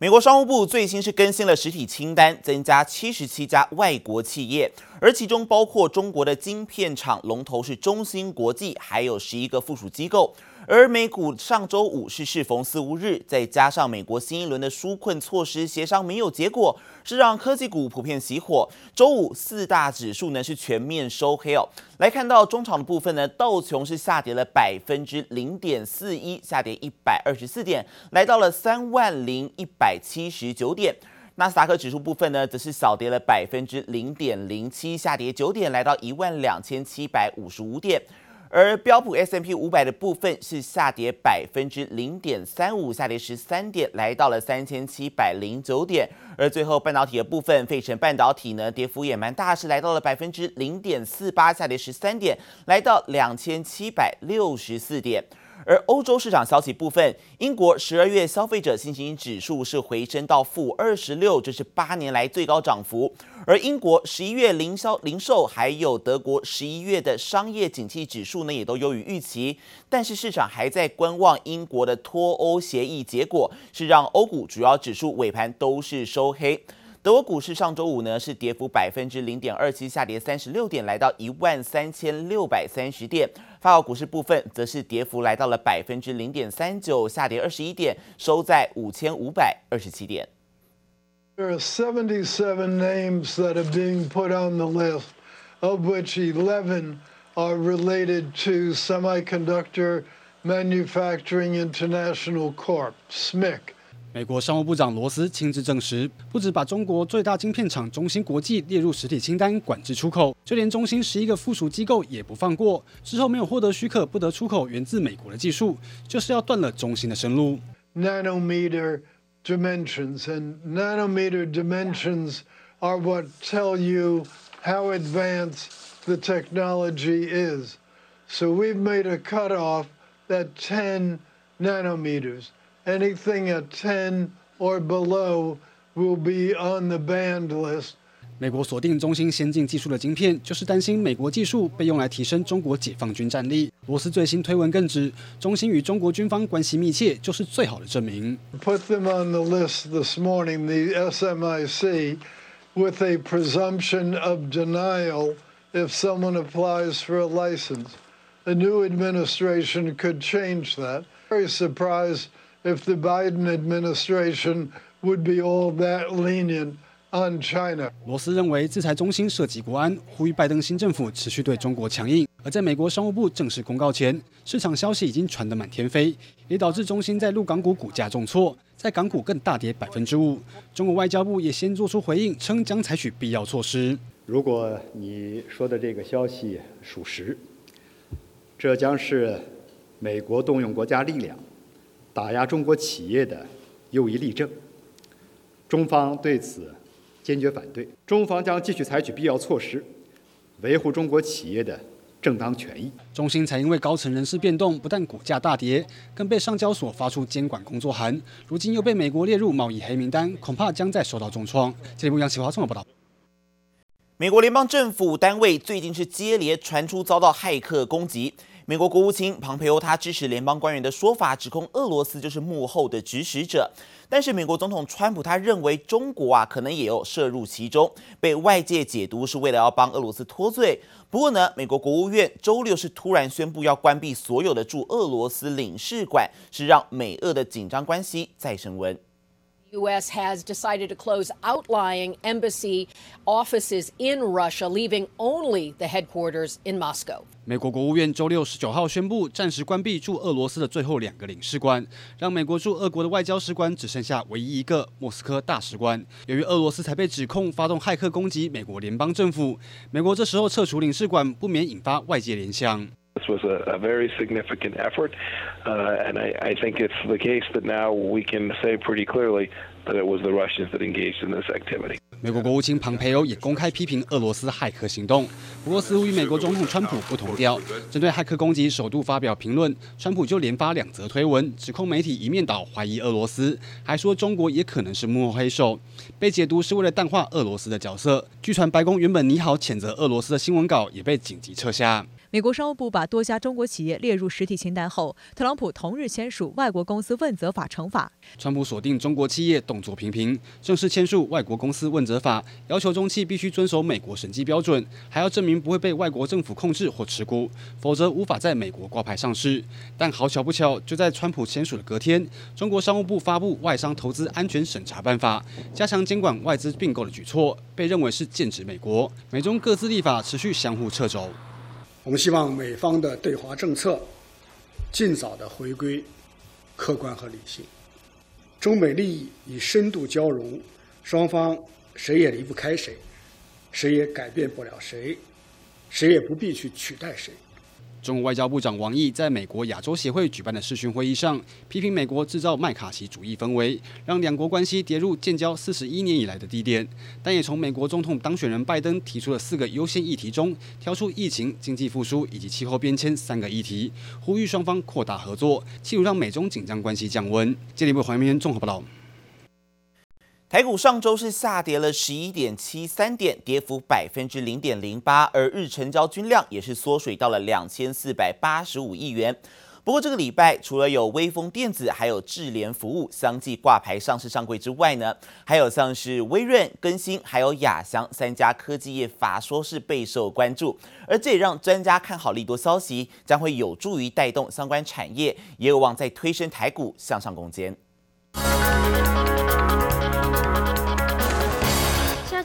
美国商务部最新是更新了实体清单，增加七十七家外国企业，而其中包括中国的晶片厂龙头是中芯国际，还有十一个附属机构。而美股上周五是适逢四五日，再加上美国新一轮的纾困措施协商没有结果，是让科技股普遍熄火。周五四大指数呢是全面收黑哦。来看到中场的部分呢，道琼是下跌了百分之零点四一，下跌一百二十四点，来到了三万零一百七十九点。纳斯达克指数部分呢，则是小跌了百分之零点零七，下跌九点，来到一万两千七百五十五点。而标普 S M P 五百的部分是下跌百分之零点三五，下跌十三点，来到了三千七百零九点。而最后半导体的部分，费城半导体呢，跌幅也蛮大，是来到了百分之零点四八，下跌十三点，来到两千七百六十四点。而欧洲市场消息部分，英国十二月消费者信心指数是回升到负二十六，这是八年来最高涨幅。而英国十一月零销零售，还有德国十一月的商业景气指数呢，也都优于预期。但是市场还在观望英国的脱欧协议结果，是让欧股主要指数尾盘都是收黑。德国股市上周五呢是跌幅百分之零点二七，下跌三十六点，来到一万三千六百三十点。法国股市部分则是跌幅来到了百分之零点三九，下跌二十一点，收在五千五百二十七点。There are 77 names that are being put on the list, of which 11 are related to Semiconductor Manufacturing International Corp, SMIC. 美国商务部长罗斯亲自证实，不止把中国最大晶片厂中芯国际列入实体清单，管制出口，就连中芯十一个附属机构也不放过。之后没有获得许可，不得出口源自美国的技术，就是要断了中芯的生路。Nanometer dimensions and nanometer dimensions are what tell you how advanced the technology is. So we've made a cutoff at 10 nanometers. Anything at ten or below will be on the banned list. 美国锁定中芯先进技术的晶片，就是担心美国技术被用来提升中国解放军战力。罗斯最新推文更指，中芯与中国军方关系密切，就是最好的证明。Put them on the list this morning, the SMIC, with a presumption of denial if someone applies for a license. A new administration could change that. Very surprised. If the Biden administration would be all that lenient on China，罗斯认为制裁中心涉及国安，呼吁拜登新政府持续对中国强硬。而在美国商务部正式公告前，市场消息已经传得满天飞，也导致中心在陆港股股价重挫，在港股更大跌百分之五。中国外交部也先做出回应，称将采取必要措施。如果你说的这个消息属实，这将是美国动用国家力量。打压中国企业的又一例证，中方对此坚决反对。中方将继续采取必要措施，维护中国企业的正当权益。中芯才因为高层人事变动，不但股价大跌，更被上交所发出监管工作函，如今又被美国列入贸易黑名单，恐怕将再受到重创。这里是杨启华综合报道。美国联邦政府单位最近是接连传出遭到骇客攻击。美国国务卿庞培欧他支持联邦官员的说法，指控俄罗斯就是幕后的指使者。但是美国总统川普他认为中国啊可能也有涉入其中，被外界解读是为了要帮俄罗斯脱罪。不过呢，美国国务院周六是突然宣布要关闭所有的驻俄罗斯领事馆，是让美俄的紧张关系再升温。U.S. has decided to close outlying embassy offices in Russia, leaving only the headquarters in Moscow. 美国国务院周六十九号宣布暂时关闭驻俄罗斯的最后两个领事馆，让美国驻俄国的外交使馆只剩下唯一一个莫斯科大使馆。由于俄罗斯才被指控发动骇客攻击美国联邦政府，美国这时候撤除领事馆，不免引发外界联想。This was a, a very significant effort, uh, and I, I think it's the case that now we can say pretty clearly that it was the Russians that engaged in this activity. 美国国务卿庞培欧也公开批评俄罗斯骇客行动，不过似乎与美国总统川普不同调。针对骇客攻击，首度发表评论，川普就连发两则推文，指控媒体一面倒，怀疑俄罗斯，还说中国也可能是幕后黑手，被解读是为了淡化俄罗斯的角色。据传白宫原本拟好谴责俄罗斯的新闻稿也被紧急撤下。美国商务部把多家中国企业列入实体清单后，特朗普同日签署外国公司问责法惩罚。川普锁定中国企业动作频频，正式签署外国公司问责法，要求中企必须遵守美国审计标准，还要证明不会被外国政府控制或持股，否则无法在美国挂牌上市。但好巧不巧，就在川普签署的隔天，中国商务部发布《外商投资安全审查办法》，加强监管外资并购的举措，被认为是剑指美国。美中各自立法持续相互掣肘。我们希望美方的对华政策尽早的回归客观和理性，中美利益已深度交融，双方谁也离不开谁，谁也改变不了谁，谁也不必去取代谁。中国外交部长王毅在美国亚洲协会举办的视讯会议上，批评美国制造麦卡锡主义氛围，让两国关系跌入建交四十一年以来的低点。但也从美国总统当选人拜登提出的四个优先议题中，挑出疫情、经济复苏以及气候变迁三个议题，呼吁双方扩大合作，企图让美中紧张关系降温。接力部黄明综合报道。台股上周是下跌了十一点七三点，跌幅百分之零点零八，而日成交均量也是缩水到了两千四百八十五亿元。不过这个礼拜除了有微风电子，还有智联服务相继挂牌上市上柜之外呢，还有像是微润、更新，还有亚翔三家科技业法说是备受关注，而这也让专家看好利多消息将会有助于带动相关产业，也有望再推升台股向上攻坚。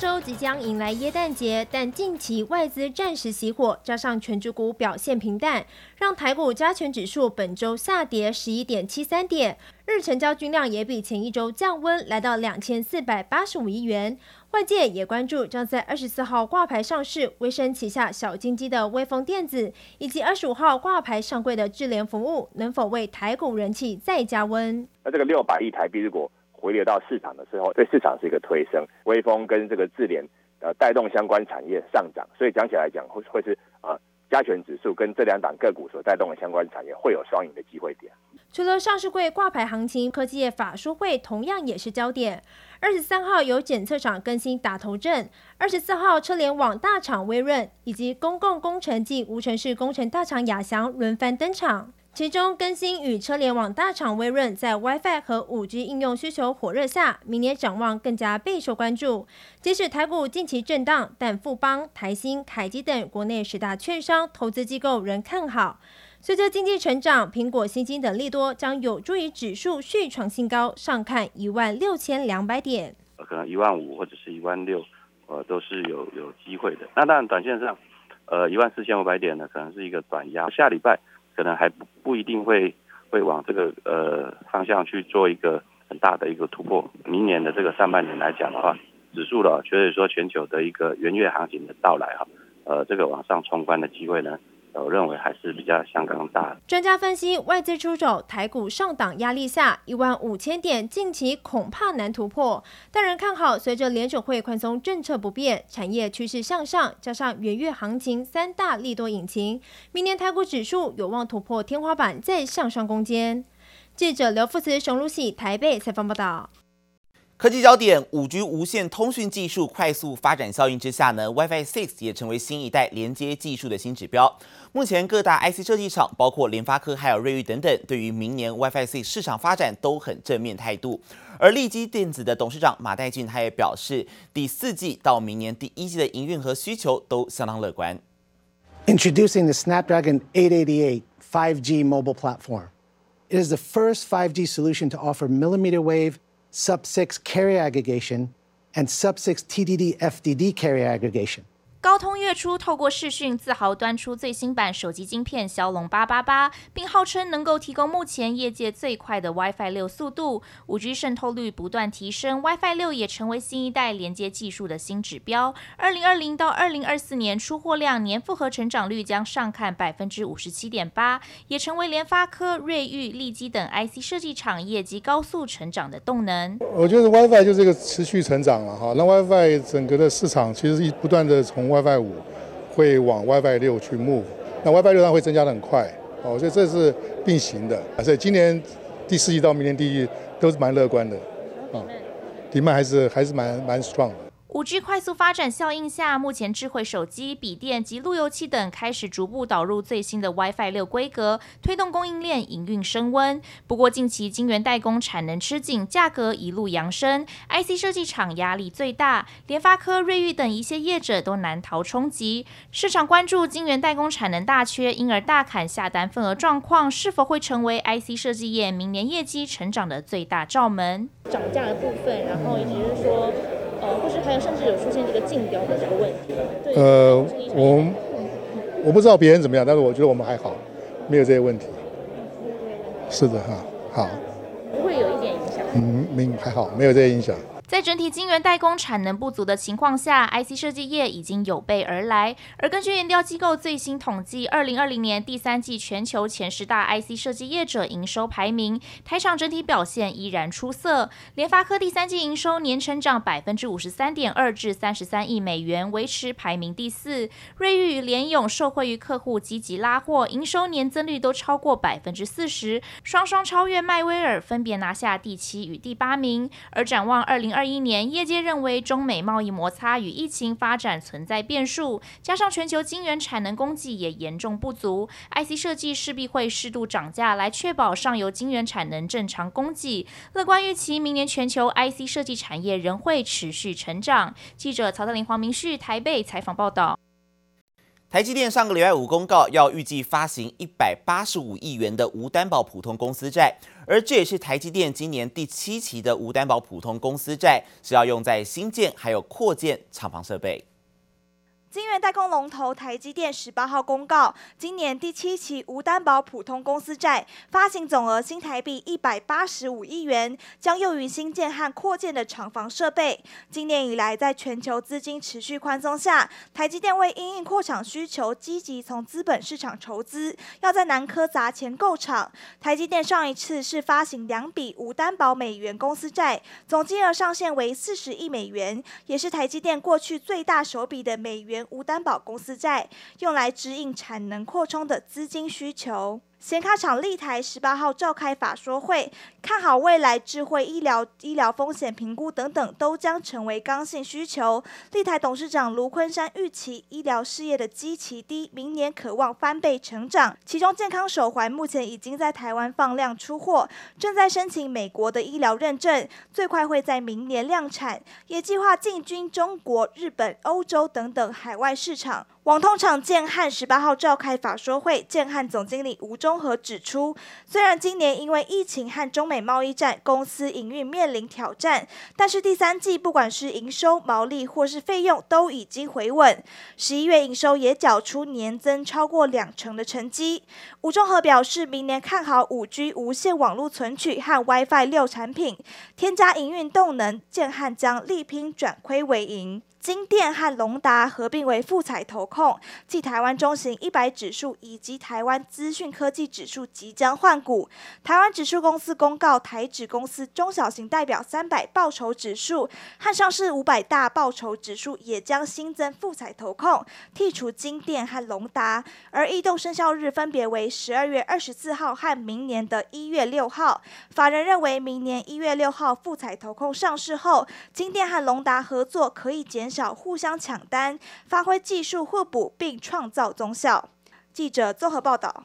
周即将迎来耶诞节，但近期外资暂时熄火，加上权值股表现平淡，让台股加权指数本周下跌十一点七三点，日成交均量也比前一周降温，来到两千四百八十五亿元。外界也关注将在二十四号挂牌上市，威盛旗下小金鸡的威锋电子，以及二十五号挂牌上柜的智联服务，能否为台股人气再加温？那这个六百亿台币如果回流到市场的时候，对市场是一个推升，微风跟这个智联呃带动相关产业上涨，所以讲起来讲会会是啊、呃、加权指数跟这两档个股所带动的相关产业会有双赢的机会点。除了上市柜挂牌行情，科技业法说会同样也是焦点。二十三号有检测厂更新打头阵，二十四号车联网大厂微润以及公共工程暨无尘室工程大厂亚翔轮番登场。其中，更新与车联网大厂微润在 WiFi 和 5G 应用需求火热下，明年展望更加备受关注。即使台股近期震荡，但富邦、台新、凯基等国内十大券商投资机构仍看好。随着经济成长，苹果、新金等利多将有助于指数续创新高，上看一万六千两百点。可能一万五或者是一万六，呃，都是有有机会的。那当然，短线上，呃，一万四千五百点呢，可能是一个短压。下礼拜。可能还不不一定会会往这个呃方向去做一个很大的一个突破。明年的这个上半年来讲的话，指数的，所以说全球的一个元月行情的到来哈，呃，这个往上冲关的机会呢。我认为还是比较相当大。专家分析，外资出手，台股上档压力下，一万五千点近期恐怕难突破。但仍看好，随着联准会宽松政策不变，产业趋势向上，加上元月行情三大利多引擎，明年台股指数有望突破天花板，再向上攻坚。记者刘富慈、熊如喜台北采访报道。科技焦点，五 G 无线通讯技术快速发展效应之下呢，WiFi 6也成为新一代连接技术的新指标。目前各大 IC 设计厂，包括联发科还有瑞昱等等，对于明年 WiFi 6市场发展都很正面态度。而立基电子的董事长马代俊他也表示，第四季到明年第一季的营运和需求都相当乐观。Introducing the Snapdragon 888 5G mobile platform, it is the first 5G solution to offer millimeter wave Sub-6 carrier aggregation and Sub-6 TDD FDD carrier aggregation. 高通月初透过视讯自豪端出最新版手机晶片骁龙八八八，并号称能够提供目前业界最快的 WiFi 六速度，五 G 渗透率不断提升，WiFi 六也成为新一代连接技术的新指标。二零二零到二零二四年出货量年复合成长率将上看百分之五十七点八，也成为联发科、瑞昱、力积等 IC 设计厂业绩高速成长的动能。我觉得 WiFi 就是一个持续成长了哈，那 WiFi 整个的市场其实一不断的从 WiFi 五会往 WiFi 六去 move，那 WiFi 六它会增加的很快，哦，所以这是并行的，所以今年第四季到明年第一季都是蛮乐观的，啊，demand 还是还是蛮蛮 strong 的。五 G 快速发展效应下，目前智慧手机、笔电及路由器等开始逐步导入最新的 WiFi 六规格，推动供应链营运升温。不过，近期晶圆代工产能吃紧，价格一路扬升，IC 设计厂压力最大，联发科、瑞昱等一些业者都难逃冲击。市场关注晶圆代工产能大缺，因而大砍下单份额状况，是否会成为 IC 设计业明年业绩成长的最大罩门？涨价的部分，然后也就是说，呃，或是还有甚至有出现这个竞标的这个问题。呃，我我不知道别人怎么样，但是我觉得我们还好，没有这些问题。是的哈，好。不会有一点影响。嗯，没还好，没有这些影响。在整体晶圆代工产能不足的情况下，IC 设计业已经有备而来。而根据研调机构最新统计，二零二零年第三季全球前十大 IC 设计业者营收排名，台厂整体表现依然出色。联发科第三季营收年成长百分之五十三点二，至三十三亿美元，维持排名第四。瑞昱与联咏受惠于客户积极拉货，营收年增率都超过百分之四十，双双超越迈威尔，分别拿下第七与第八名。而展望二零二。二一年，业界认为中美贸易摩擦与疫情发展存在变数，加上全球晶圆产能供给也严重不足，IC 设计势必会适度涨价来确保上游晶圆产能正常供给。乐观预期，明年全球 IC 设计产业仍会持续成长。记者曹德林、黄明旭台北采访报道。台积电上个礼拜五公告，要预计发行一百八十五亿元的无担保普通公司债，而这也是台积电今年第七期的无担保普通公司债，是要用在新建还有扩建厂房设备。晶圆代工龙头台积电十八号公告，今年第七期无担保普通公司债发行总额新台币一百八十五亿元，将用于新建和扩建的厂房设备。今年以来，在全球资金持续宽松下，台积电为因应扩厂需求，积极从资本市场筹资，要在南科砸钱购厂。台积电上一次是发行两笔无担保美元公司债，总金额上限为四十亿美元，也是台积电过去最大手笔的美元。无担保公司债用来支应产能扩充的资金需求。显卡厂立台十八号召开法说会，看好未来智慧医疗、医疗风险评估等等都将成为刚性需求。立台董事长卢昆山预期医疗事业的基期低，明年可望翻倍成长。其中健康手环目前已经在台湾放量出货，正在申请美国的医疗认证，最快会在明年量产，也计划进军中国、日本、欧洲等等海外市场。网通厂建汉十八号召开法说会，建汉总经理吴中和指出，虽然今年因为疫情和中美贸易战，公司营运面临挑战，但是第三季不管是营收、毛利或是费用都已经回稳，十一月营收也缴出年增超过两成的成绩。吴中和表示，明年看好五 G 无线网络存取和 WiFi 六产品，添加营运动能，建汉将力拼转亏为盈。金电和隆达合并为富彩投控，继台湾中型一百指数以及台湾资讯科技指数即将换股。台湾指数公司公告，台指公司中小型代表三百报酬指数和上市五百大报酬指数也将新增富彩投控，剔除金电和隆达，而异动生效日分别为十二月二十四号和明年的一月六号。法人认为，明年一月六号富彩投控上市后，金电和隆达合作可以减少互相抢单，发挥技术互补并创造综效。记者综合报道。